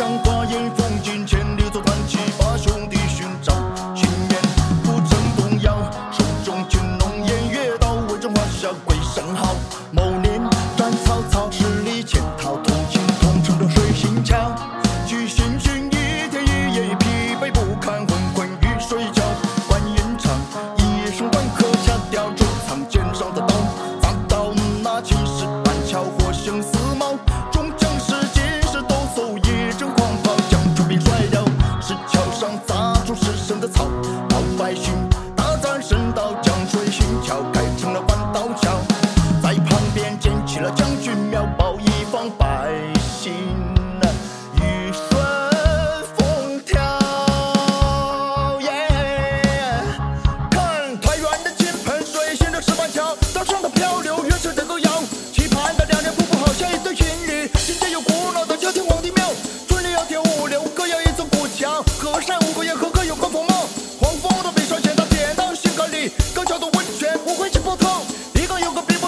想华阴锋剑，千里走单骑，把兄弟寻找，信念不曾动摇。手中青龙偃月刀，威震华夏鬼神号。某年战曹操，十里千淘淘尽，同成了水行枪。去行军一天一夜，疲惫不堪，昏昏欲睡觉。关云长一声断喝，吓掉这藏肩上的刀，砸到那青石板桥，活生死。此生的草老百姓不会去沟通。一个有个别。